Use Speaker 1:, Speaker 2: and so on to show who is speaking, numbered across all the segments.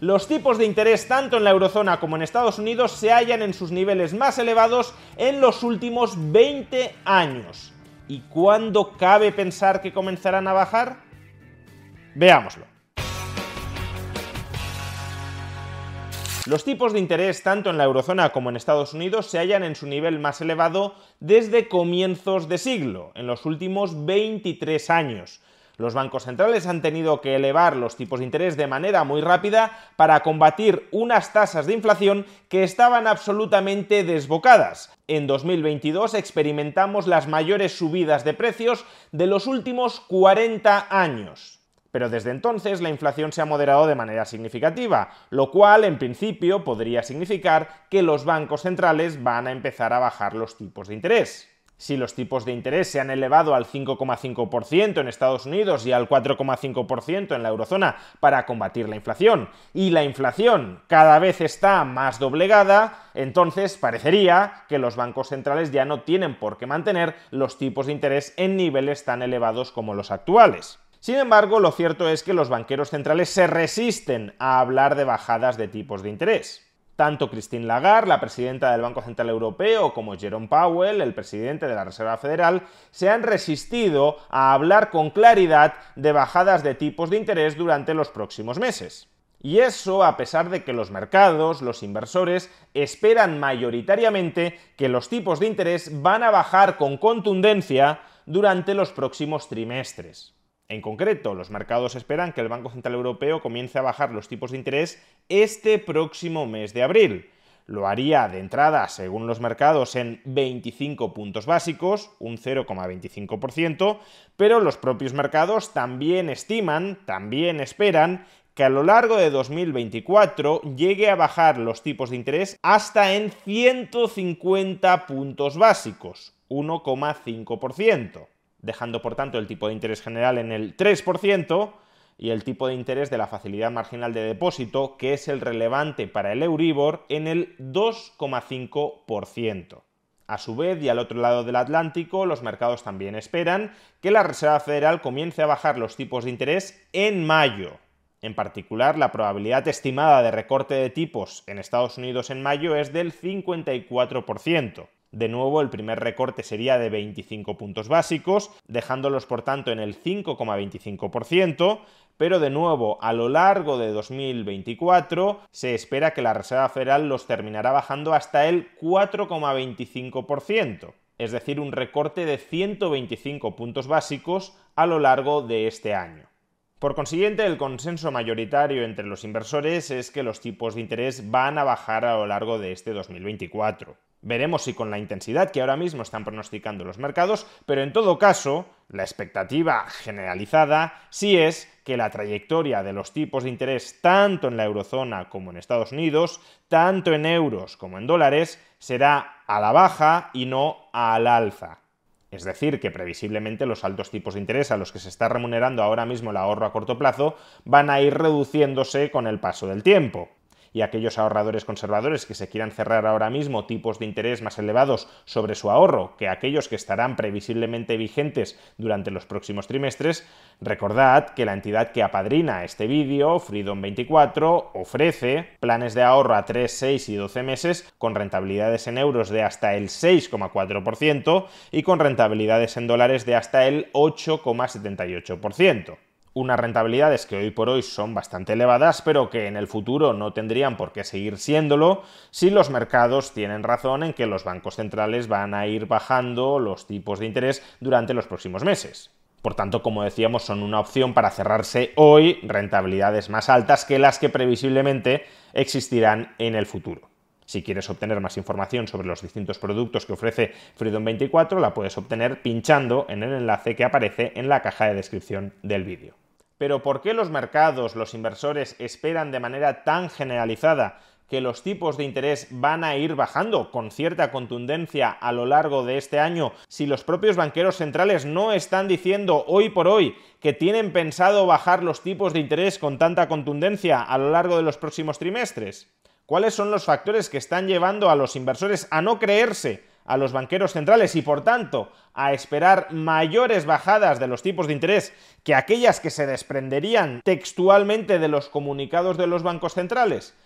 Speaker 1: Los tipos de interés tanto en la eurozona como en Estados Unidos se hallan en sus niveles más elevados en los últimos 20 años. ¿Y cuándo cabe pensar que comenzarán a bajar? Veámoslo. Los tipos de interés tanto en la eurozona como en Estados Unidos se hallan en su nivel más elevado desde comienzos de siglo, en los últimos 23 años. Los bancos centrales han tenido que elevar los tipos de interés de manera muy rápida para combatir unas tasas de inflación que estaban absolutamente desbocadas. En 2022 experimentamos las mayores subidas de precios de los últimos 40 años. Pero desde entonces la inflación se ha moderado de manera significativa, lo cual en principio podría significar que los bancos centrales van a empezar a bajar los tipos de interés si los tipos de interés se han elevado al 5,5% en Estados Unidos y al 4,5% en la eurozona para combatir la inflación, y la inflación cada vez está más doblegada, entonces parecería que los bancos centrales ya no tienen por qué mantener los tipos de interés en niveles tan elevados como los actuales. Sin embargo, lo cierto es que los banqueros centrales se resisten a hablar de bajadas de tipos de interés. Tanto Christine Lagarde, la presidenta del Banco Central Europeo, como Jerome Powell, el presidente de la Reserva Federal, se han resistido a hablar con claridad de bajadas de tipos de interés durante los próximos meses. Y eso a pesar de que los mercados, los inversores, esperan mayoritariamente que los tipos de interés van a bajar con contundencia durante los próximos trimestres. En concreto, los mercados esperan que el Banco Central Europeo comience a bajar los tipos de interés este próximo mes de abril. Lo haría de entrada, según los mercados, en 25 puntos básicos, un 0,25%, pero los propios mercados también estiman, también esperan que a lo largo de 2024 llegue a bajar los tipos de interés hasta en 150 puntos básicos, 1,5% dejando por tanto el tipo de interés general en el 3% y el tipo de interés de la facilidad marginal de depósito, que es el relevante para el Euribor, en el 2,5%. A su vez, y al otro lado del Atlántico, los mercados también esperan que la Reserva Federal comience a bajar los tipos de interés en mayo. En particular, la probabilidad estimada de recorte de tipos en Estados Unidos en mayo es del 54%. De nuevo, el primer recorte sería de 25 puntos básicos, dejándolos por tanto en el 5,25%, pero de nuevo, a lo largo de 2024 se espera que la Reserva Federal los terminará bajando hasta el 4,25%, es decir, un recorte de 125 puntos básicos a lo largo de este año. Por consiguiente, el consenso mayoritario entre los inversores es que los tipos de interés van a bajar a lo largo de este 2024. Veremos si con la intensidad que ahora mismo están pronosticando los mercados, pero en todo caso, la expectativa generalizada sí es que la trayectoria de los tipos de interés tanto en la eurozona como en Estados Unidos, tanto en euros como en dólares, será a la baja y no al alza. Es decir, que previsiblemente los altos tipos de interés a los que se está remunerando ahora mismo el ahorro a corto plazo van a ir reduciéndose con el paso del tiempo y aquellos ahorradores conservadores que se quieran cerrar ahora mismo tipos de interés más elevados sobre su ahorro que aquellos que estarán previsiblemente vigentes durante los próximos trimestres, recordad que la entidad que apadrina este vídeo, Freedom24, ofrece planes de ahorro a 3, 6 y 12 meses con rentabilidades en euros de hasta el 6,4% y con rentabilidades en dólares de hasta el 8,78% unas rentabilidades que hoy por hoy son bastante elevadas, pero que en el futuro no tendrían por qué seguir siéndolo si los mercados tienen razón en que los bancos centrales van a ir bajando los tipos de interés durante los próximos meses. Por tanto, como decíamos, son una opción para cerrarse hoy rentabilidades más altas que las que previsiblemente existirán en el futuro. Si quieres obtener más información sobre los distintos productos que ofrece Freedom24, la puedes obtener pinchando en el enlace que aparece en la caja de descripción del vídeo. Pero ¿por qué los mercados, los inversores esperan de manera tan generalizada que los tipos de interés van a ir bajando con cierta contundencia a lo largo de este año si los propios banqueros centrales no están diciendo hoy por hoy que tienen pensado bajar los tipos de interés con tanta contundencia a lo largo de los próximos trimestres? ¿Cuáles son los factores que están llevando a los inversores a no creerse a los banqueros centrales y por tanto a esperar mayores bajadas de los tipos de interés que aquellas que se desprenderían textualmente de los comunicados de los bancos centrales?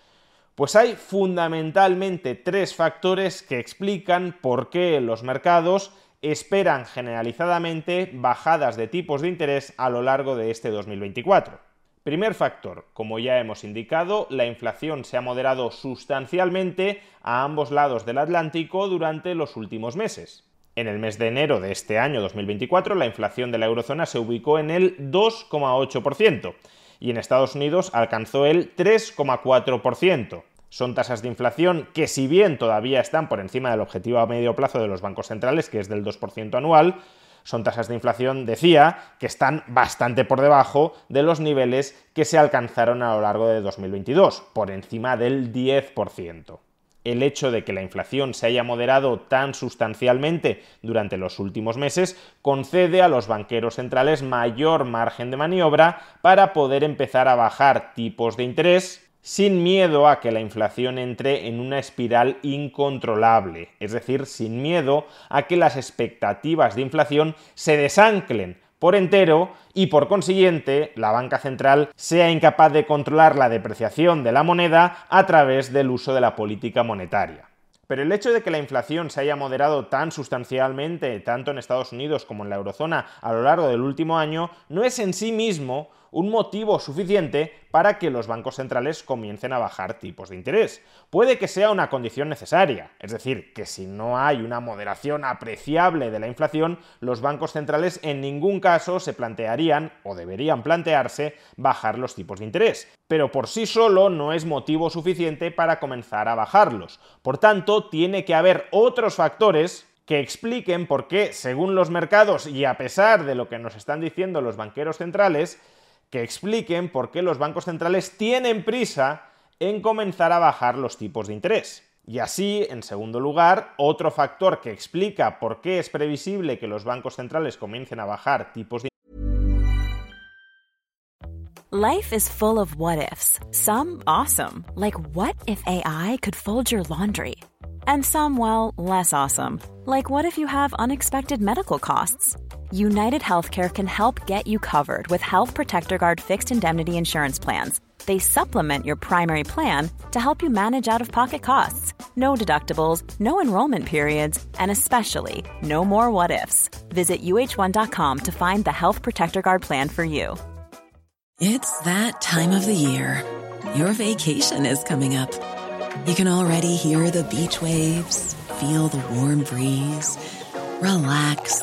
Speaker 1: Pues hay fundamentalmente tres factores que explican por qué los mercados esperan generalizadamente bajadas de tipos de interés a lo largo de este 2024. Primer factor, como ya hemos indicado, la inflación se ha moderado sustancialmente a ambos lados del Atlántico durante los últimos meses. En el mes de enero de este año 2024, la inflación de la eurozona se ubicó en el 2,8% y en Estados Unidos alcanzó el 3,4%. Son tasas de inflación que si bien todavía están por encima del objetivo a medio plazo de los bancos centrales, que es del 2% anual, son tasas de inflación, decía, que están bastante por debajo de los niveles que se alcanzaron a lo largo de 2022, por encima del 10%. El hecho de que la inflación se haya moderado tan sustancialmente durante los últimos meses concede a los banqueros centrales mayor margen de maniobra para poder empezar a bajar tipos de interés sin miedo a que la inflación entre en una espiral incontrolable, es decir, sin miedo a que las expectativas de inflación se desanclen por entero y por consiguiente la banca central sea incapaz de controlar la depreciación de la moneda a través del uso de la política monetaria. Pero el hecho de que la inflación se haya moderado tan sustancialmente, tanto en Estados Unidos como en la eurozona, a lo largo del último año, no es en sí mismo un motivo suficiente para que los bancos centrales comiencen a bajar tipos de interés. Puede que sea una condición necesaria, es decir, que si no hay una moderación apreciable de la inflación, los bancos centrales en ningún caso se plantearían o deberían plantearse bajar los tipos de interés. Pero por sí solo no es motivo suficiente para comenzar a bajarlos. Por tanto, tiene que haber otros factores que expliquen por qué, según los mercados y a pesar de lo que nos están diciendo los banqueros centrales, que expliquen por qué los bancos centrales tienen prisa en comenzar a bajar los tipos de interés. Y así, en segundo lugar, otro factor que explica por qué es previsible que los bancos centrales comiencen a bajar tipos de
Speaker 2: Life is full of what ifs. Some awesome, like what if AI could fold your laundry? And some well, less awesome, like what if you have unexpected medical costs? United Healthcare can help get you covered with Health Protector Guard fixed indemnity insurance plans. They supplement your primary plan to help you manage out of pocket costs. No deductibles, no enrollment periods, and especially no more what ifs. Visit uh1.com to find the Health Protector Guard plan for you.
Speaker 3: It's that time of the year. Your vacation is coming up. You can already hear the beach waves, feel the warm breeze, relax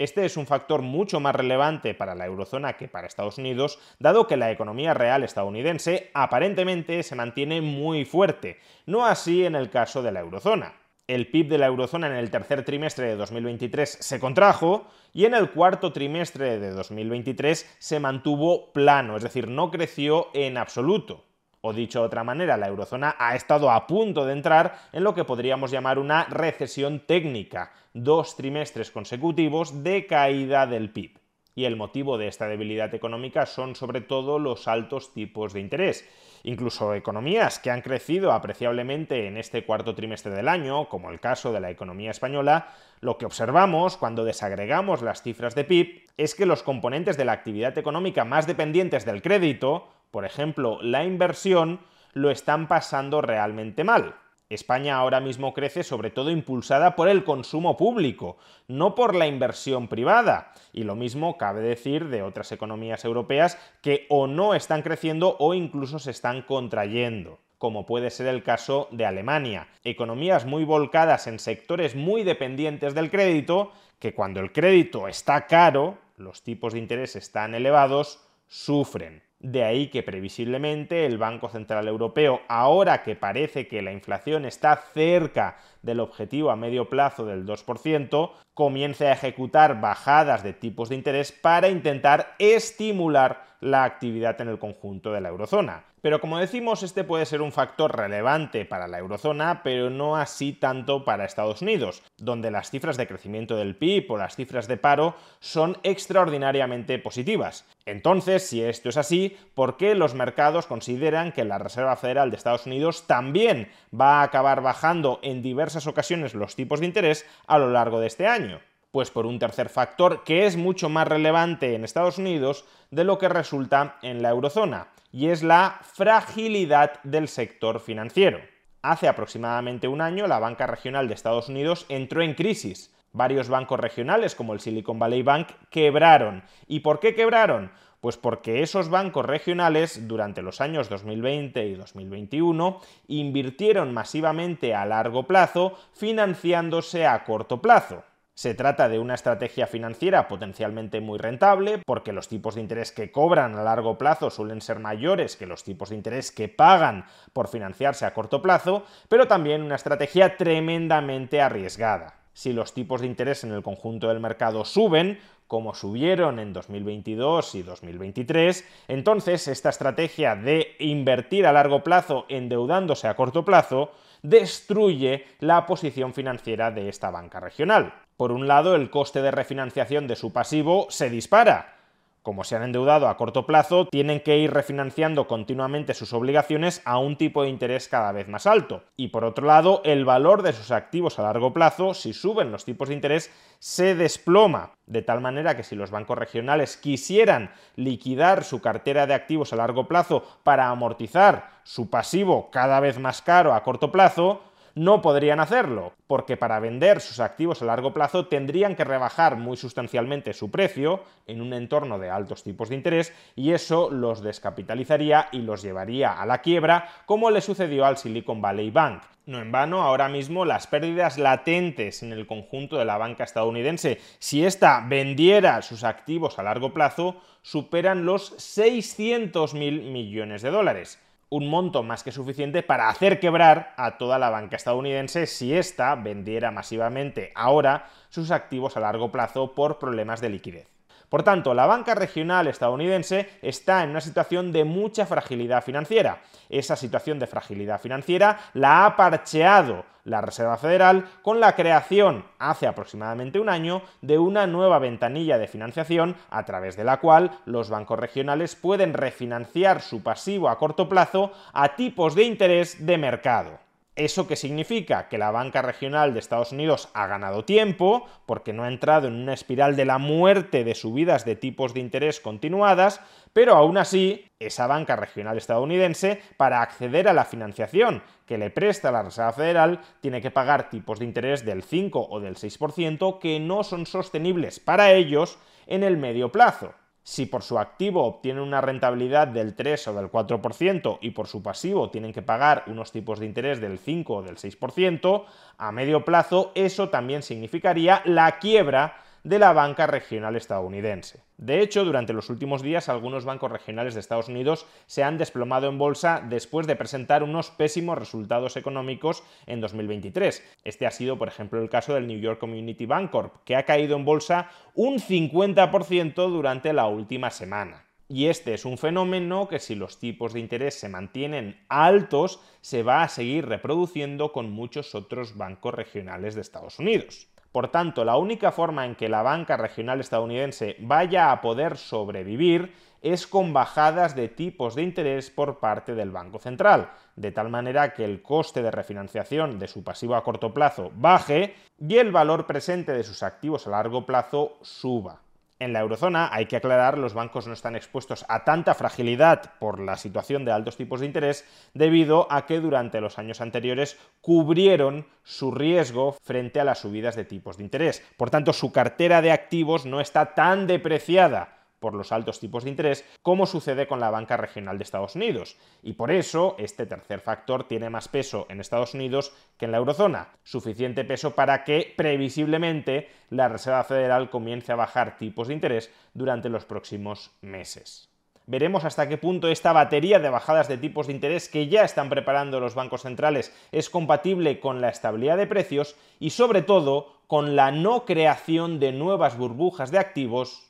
Speaker 1: Este es un factor mucho más relevante para la eurozona que para Estados Unidos, dado que la economía real estadounidense aparentemente se mantiene muy fuerte, no así en el caso de la eurozona. El PIB de la eurozona en el tercer trimestre de 2023 se contrajo y en el cuarto trimestre de 2023 se mantuvo plano, es decir, no creció en absoluto. O dicho de otra manera, la eurozona ha estado a punto de entrar en lo que podríamos llamar una recesión técnica, dos trimestres consecutivos de caída del PIB. y el motivo de esta debilidad económica son sobre todo los altos tipos de interés. Incluso economías que han crecido apreciablemente en este cuarto trimestre del año, como el caso de la economía española, lo que observamos cuando desagregamos las cifras de PIB es que los componentes de la actividad económica más dependientes del crédito, por ejemplo la inversión, lo están pasando realmente mal. España ahora mismo crece sobre todo impulsada por el consumo público, no por la inversión privada. Y lo mismo cabe decir de otras economías europeas que o no están creciendo o incluso se están contrayendo como puede ser el caso de Alemania. Economías muy volcadas en sectores muy dependientes del crédito, que cuando el crédito está caro, los tipos de interés están elevados, sufren. De ahí que previsiblemente el Banco Central Europeo, ahora que parece que la inflación está cerca del objetivo a medio plazo del 2%, comience a ejecutar bajadas de tipos de interés para intentar estimular la actividad en el conjunto de la eurozona. Pero como decimos, este puede ser un factor relevante para la eurozona, pero no así tanto para Estados Unidos, donde las cifras de crecimiento del PIB o las cifras de paro son extraordinariamente positivas. Entonces, si esto es así, ¿por qué los mercados consideran que la Reserva Federal de Estados Unidos también va a acabar bajando en diversas ocasiones los tipos de interés a lo largo de este año? Pues por un tercer factor que es mucho más relevante en Estados Unidos de lo que resulta en la eurozona, y es la fragilidad del sector financiero. Hace aproximadamente un año la banca regional de Estados Unidos entró en crisis. Varios bancos regionales como el Silicon Valley Bank quebraron. ¿Y por qué quebraron? Pues porque esos bancos regionales durante los años 2020 y 2021 invirtieron masivamente a largo plazo financiándose a corto plazo. Se trata de una estrategia financiera potencialmente muy rentable, porque los tipos de interés que cobran a largo plazo suelen ser mayores que los tipos de interés que pagan por financiarse a corto plazo, pero también una estrategia tremendamente arriesgada. Si los tipos de interés en el conjunto del mercado suben, como subieron en 2022 y 2023, entonces esta estrategia de invertir a largo plazo endeudándose a corto plazo destruye la posición financiera de esta banca regional. Por un lado, el coste de refinanciación de su pasivo se dispara, como se han endeudado a corto plazo, tienen que ir refinanciando continuamente sus obligaciones a un tipo de interés cada vez más alto. Y por otro lado, el valor de sus activos a largo plazo, si suben los tipos de interés, se desploma. De tal manera que si los bancos regionales quisieran liquidar su cartera de activos a largo plazo para amortizar su pasivo cada vez más caro a corto plazo, no podrían hacerlo, porque para vender sus activos a largo plazo tendrían que rebajar muy sustancialmente su precio en un entorno de altos tipos de interés y eso los descapitalizaría y los llevaría a la quiebra, como le sucedió al Silicon Valley Bank. No en vano, ahora mismo las pérdidas latentes en el conjunto de la banca estadounidense, si ésta vendiera sus activos a largo plazo, superan los 600 mil millones de dólares un monto más que suficiente para hacer quebrar a toda la banca estadounidense si ésta vendiera masivamente ahora sus activos a largo plazo por problemas de liquidez. Por tanto, la banca regional estadounidense está en una situación de mucha fragilidad financiera. Esa situación de fragilidad financiera la ha parcheado la Reserva Federal con la creación hace aproximadamente un año de una nueva ventanilla de financiación a través de la cual los bancos regionales pueden refinanciar su pasivo a corto plazo a tipos de interés de mercado. ¿Eso qué significa? Que la banca regional de Estados Unidos ha ganado tiempo porque no ha entrado en una espiral de la muerte de subidas de tipos de interés continuadas, pero aún así, esa banca regional estadounidense, para acceder a la financiación que le presta la Reserva Federal, tiene que pagar tipos de interés del 5 o del 6% que no son sostenibles para ellos en el medio plazo. Si por su activo obtienen una rentabilidad del 3 o del 4% y por su pasivo tienen que pagar unos tipos de interés del 5 o del 6%, a medio plazo eso también significaría la quiebra de la banca regional estadounidense. De hecho, durante los últimos días algunos bancos regionales de Estados Unidos se han desplomado en bolsa después de presentar unos pésimos resultados económicos en 2023. Este ha sido, por ejemplo, el caso del New York Community Bank Corp, que ha caído en bolsa un 50% durante la última semana. Y este es un fenómeno que si los tipos de interés se mantienen altos, se va a seguir reproduciendo con muchos otros bancos regionales de Estados Unidos. Por tanto, la única forma en que la banca regional estadounidense vaya a poder sobrevivir es con bajadas de tipos de interés por parte del Banco Central, de tal manera que el coste de refinanciación de su pasivo a corto plazo baje y el valor presente de sus activos a largo plazo suba. En la eurozona, hay que aclarar, los bancos no están expuestos a tanta fragilidad por la situación de altos tipos de interés debido a que durante los años anteriores cubrieron su riesgo frente a las subidas de tipos de interés. Por tanto, su cartera de activos no está tan depreciada por los altos tipos de interés, como sucede con la banca regional de Estados Unidos. Y por eso este tercer factor tiene más peso en Estados Unidos que en la eurozona. Suficiente peso para que previsiblemente la Reserva Federal comience a bajar tipos de interés durante los próximos meses. Veremos hasta qué punto esta batería de bajadas de tipos de interés que ya están preparando los bancos centrales es compatible con la estabilidad de precios y sobre todo con la no creación de nuevas burbujas de activos